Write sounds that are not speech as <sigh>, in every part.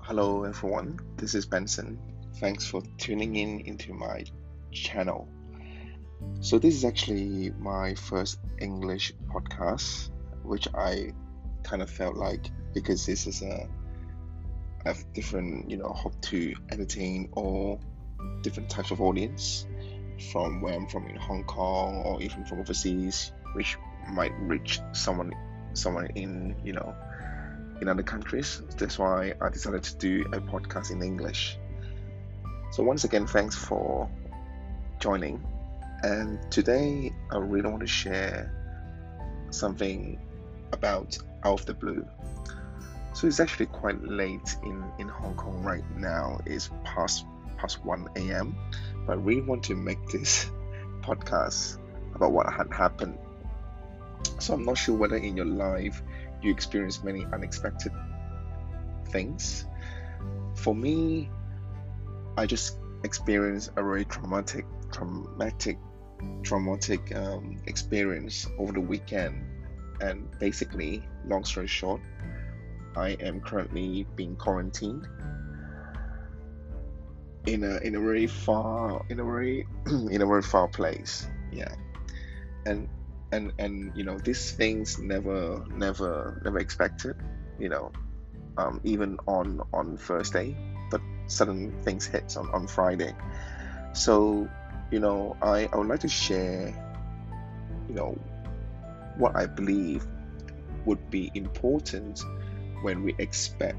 Hello everyone, this is Benson. Thanks for tuning in into my channel. So this is actually my first English podcast, which I kind of felt like because this is a I have different, you know, hope to entertain all different types of audience from where I'm from in Hong Kong or even from overseas, which might reach someone someone in, you know, in other countries. That's why I decided to do a podcast in English. So, once again, thanks for joining. And today, I really want to share something about Out of the Blue. So, it's actually quite late in, in Hong Kong right now. It's past past 1 a.m. But I really want to make this <laughs> podcast about what had happened. So, I'm not sure whether in your life you experience many unexpected things. For me, I just experienced a very traumatic, traumatic, traumatic um, experience over the weekend. And basically, long story short, I am currently being quarantined in a in a very far in a very <clears throat> in a very far place. Yeah, and and and you know these things never never never expected you know um, even on on Thursday but sudden things hits on, on Friday. So you know I, I would like to share you know what I believe would be important when we expect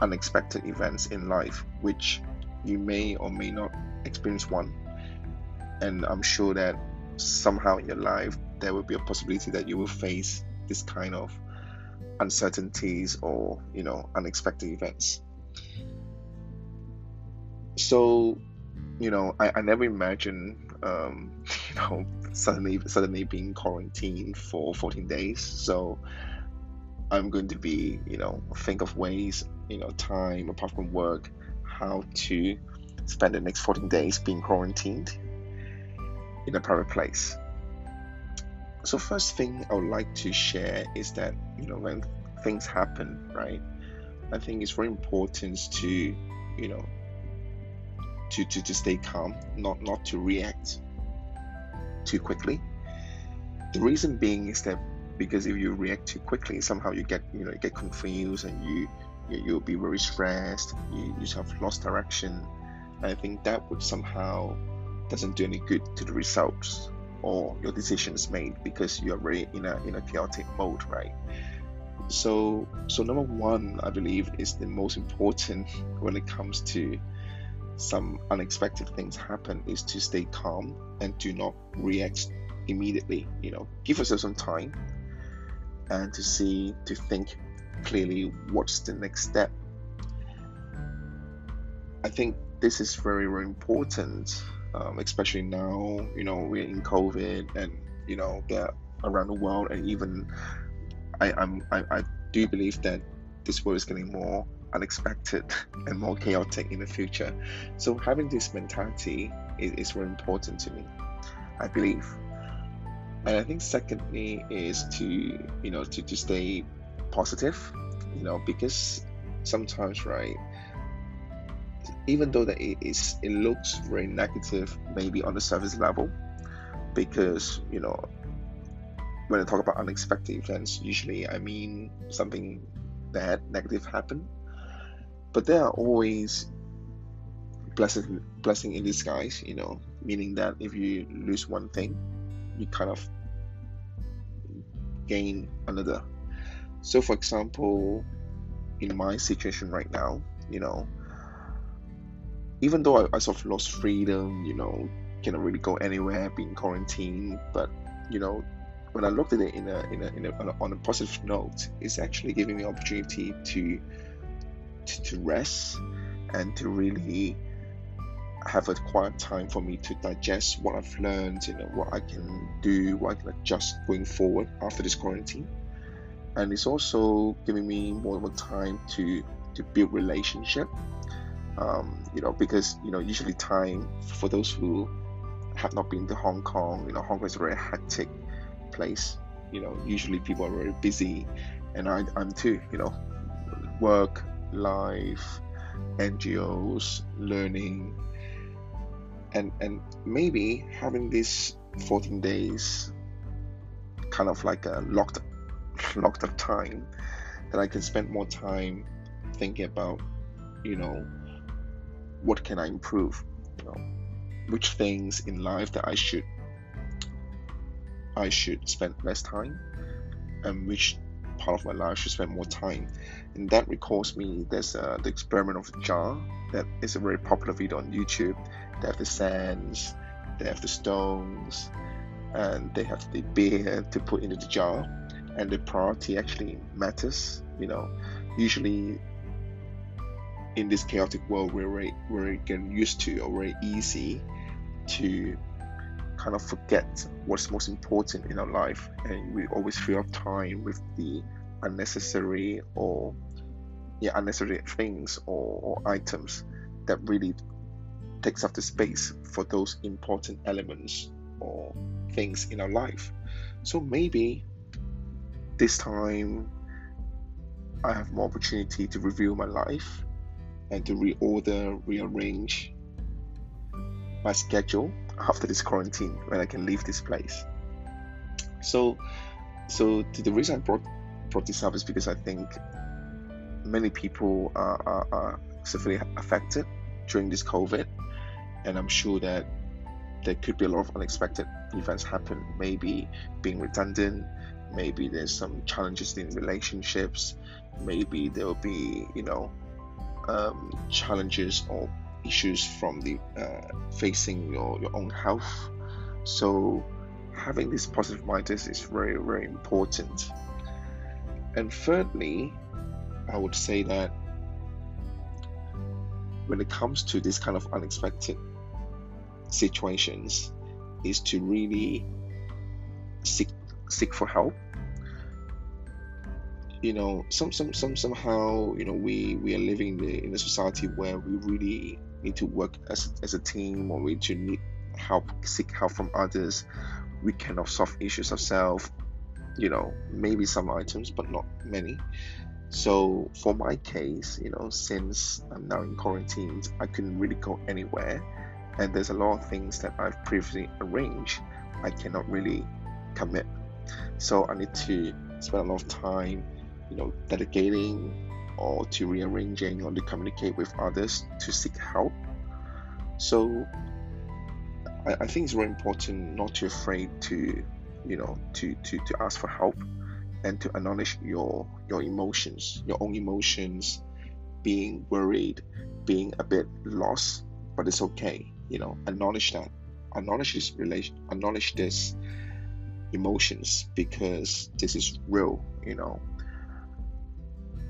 unexpected events in life which you may or may not experience one. And I'm sure that somehow in your life there will be a possibility that you will face this kind of uncertainties or you know unexpected events. So you know i, I never imagined um, <laughs> you know suddenly suddenly being quarantined for 14 days. So i'm going to be you know think of ways you know time apart from work how to spend the next 14 days being quarantined in a private place so first thing I would like to share is that you know when things happen, right? I think it's very important to you know to, to, to stay calm, not not to react too quickly. The reason being is that because if you react too quickly, somehow you get you know you get confused and you, you you'll be very stressed. You you have lost direction. I think that would somehow doesn't do any good to the results or your decisions made because you're very in a in a chaotic mode, right? So so number one, I believe, is the most important when it comes to some unexpected things happen is to stay calm and do not react immediately. You know, give yourself some time and to see to think clearly what's the next step. I think this is very very important um, especially now, you know, we're in COVID and, you know, they're around the world. And even I, I'm, I, I do believe that this world is getting more unexpected <laughs> and more chaotic in the future. So having this mentality is, is very important to me, I believe. And I think secondly is to, you know, to, to stay positive, you know, because sometimes, right, even though that it is it looks very negative maybe on the surface level because you know when I talk about unexpected events usually I mean something bad negative happen. But there are always blessing blessing in disguise you know meaning that if you lose one thing you kind of gain another. So for example in my situation right now you know even though I, I sort of lost freedom, you know, cannot really go anywhere, being quarantined, but you know, when I looked at it in a, in a, in a, on, a positive note, it's actually giving me opportunity to, to to rest and to really have a quiet time for me to digest what I've learned, you know, what I can do, what I can adjust going forward after this quarantine. And it's also giving me more and more time to to build relationship um, you know, because you know usually time for those who have not been to Hong Kong, you know, Hong Kong is a very hectic place. You know, usually people are very busy, and I, I'm too. You know, work, life, NGOs, learning, and and maybe having these 14 days kind of like a locked <laughs> locked up time that I can spend more time thinking about, you know, what can I improve, you know, which things in life that I should I should spend less time, and which part of my life should spend more time. And that recalls me there's uh, the experiment of the jar that is a very popular video on YouTube. They have the sands, they have the stones, and they have the beer to put into the jar. And the priority actually matters. You know, usually in this chaotic world, we're getting used to or very easy to kind of forget what's most important in our life. And we always fill up time with the unnecessary or yeah unnecessary things or, or items that really takes up the space for those important elements or things in our life. So maybe this time I have more opportunity to review my life and to reorder, rearrange my schedule after this quarantine when I can leave this place. So, so the reason I brought brought this up is because I think many people are, are, are severely affected during this COVID, and I'm sure that there could be a lot of unexpected events happen. Maybe being redundant, maybe there's some challenges in relationships, maybe there'll be you know um, challenges or issues from the uh, facing your, your own health. So having this positive mindset is very very important. And thirdly, I would say that when it comes to this kind of unexpected situations, is to really seek seek for help you know some some some somehow you know we we are living in, a society where we really need to work as, as a team or we to need help seek help from others. We cannot solve issues ourselves you know maybe some items but not many. So for my case you know since i'm now in quarantine i couldn't really go anywhere. And there's a lot of things that i've previously arranged i cannot really commit. So i need to spend a lot of time you know delegating or to rearranging or to communicate with others to seek help. So I, I think it's very important not to afraid to you know to, to, to ask for help and to acknowledge your your emotions, your own emotions, being worried, being a bit lost, but it's okay. You know, acknowledge that. Acknowledge this relation acknowledge this emotions because this is real, you know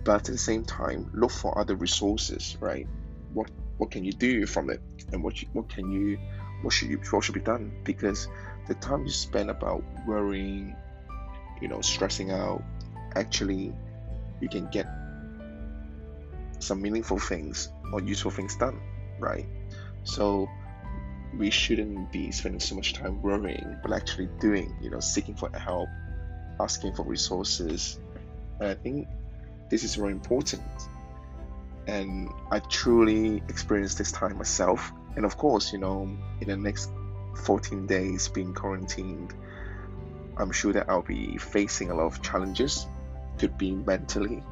but at the same time look for other resources right? What what can you do from it? And what you, what can you what should you what should be done? Because the time you spend about worrying you know stressing out actually you can get some meaningful things or useful things done right? So we shouldn't be spending so much time worrying but actually doing you know seeking for help asking for resources. And i think this is very important. And I truly experienced this time myself. And of course, you know, in the next 14 days being quarantined, I'm sure that I'll be facing a lot of challenges. Could be mentally,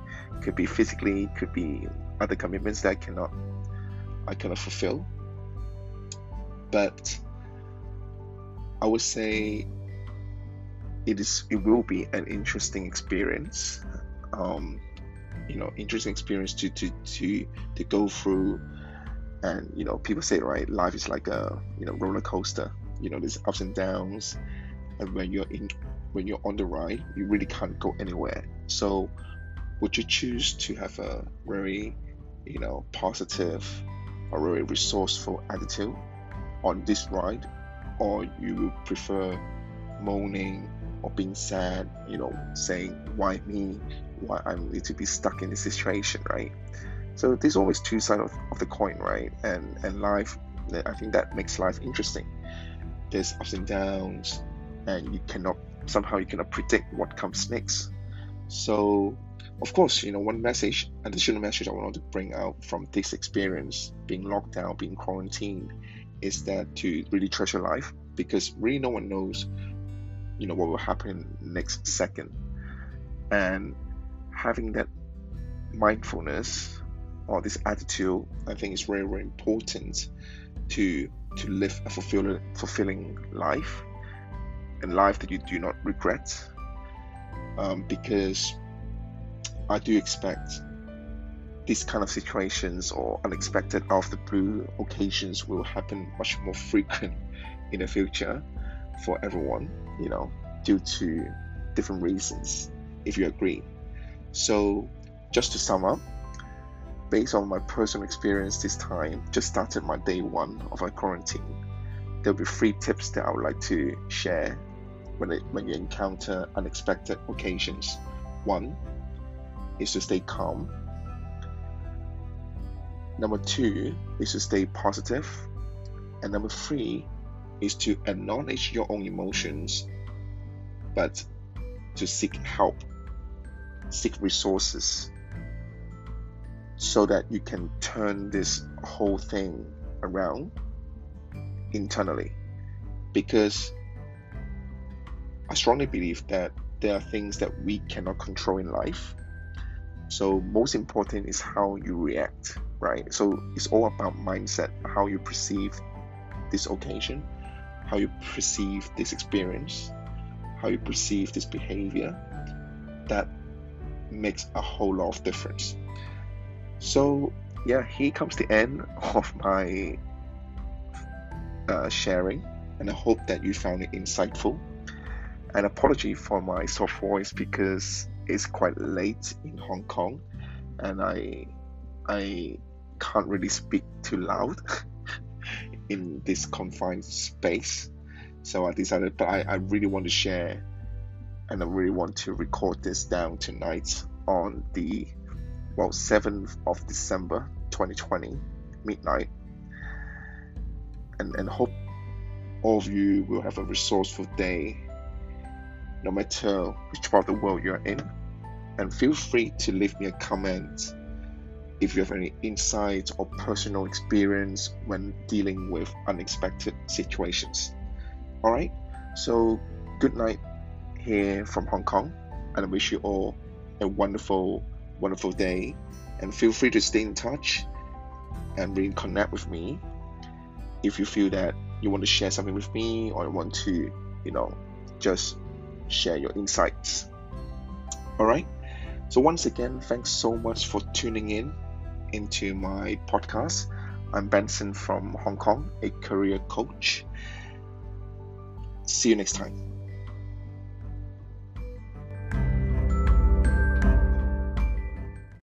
could be physically, could be other commitments that I cannot I cannot fulfill. But I would say it is it will be an interesting experience. Um, you know interesting experience to to to to go through. And you know people say right life is like a you know roller coaster. You know there's ups and downs. And when you're in when you're on the ride you really can't go anywhere. So would you choose to have a very you know positive or very resourceful attitude on this ride? Or you would prefer moaning or being sad you know saying why me why I need to be stuck in this situation, right? So there's always two sides of, of the coin, right? And and life, eh, I think that makes life interesting. There's ups and downs, and you cannot somehow you cannot predict what comes next. So, of course, you know, one message, additional message I wanted to bring out from this experience, being locked down, being quarantined, is that to really treasure life because really no one knows, you know, what will happen next second. And having that mindfulness or this attitude, I think is very, very important to to live a fulfilling fulfilling life and life that you do not regret. Um, because I do expect these kind of situations or unexpected of the blue occasions will happen much more frequent in the future for everyone, you know, due to different reasons, if you agree. So, just to sum up, based on my personal experience this time, just started my day one of my quarantine. There'll be three tips that I would like to share when, it, when you encounter unexpected occasions. One is to stay calm. Number two is to stay positive. And number three is to acknowledge your own emotions, but to seek help, seek resources, so that you can turn this whole thing around internally. Because I strongly believe that there are things that we cannot control in life. So, most important is how you react, right? So, it's all about mindset, how you perceive this occasion, how you perceive this experience, how you perceive this behavior. That makes a whole lot of difference. So, yeah, here comes the end of my uh, sharing, and I hope that you found it insightful an apology for my soft voice because it's quite late in Hong Kong and I I can't really speak too loud <laughs> in this confined space. So I decided, but I, I really want to share and I really want to record this down tonight on the well 7th of December 2020 midnight and, and hope all of you will have a resourceful day no matter which part of the world you're in. And feel free to leave me a comment if you have any insights or personal experience when dealing with unexpected situations. All right, so good night here from Hong Kong, and I wish you all a wonderful, wonderful day. And feel free to stay in touch and reconnect with me if you feel that you want to share something with me or want to, you know, just share your insights. All right. So, once again, thanks so much for tuning in into my podcast. I'm Benson from Hong Kong, a career coach. See you next time.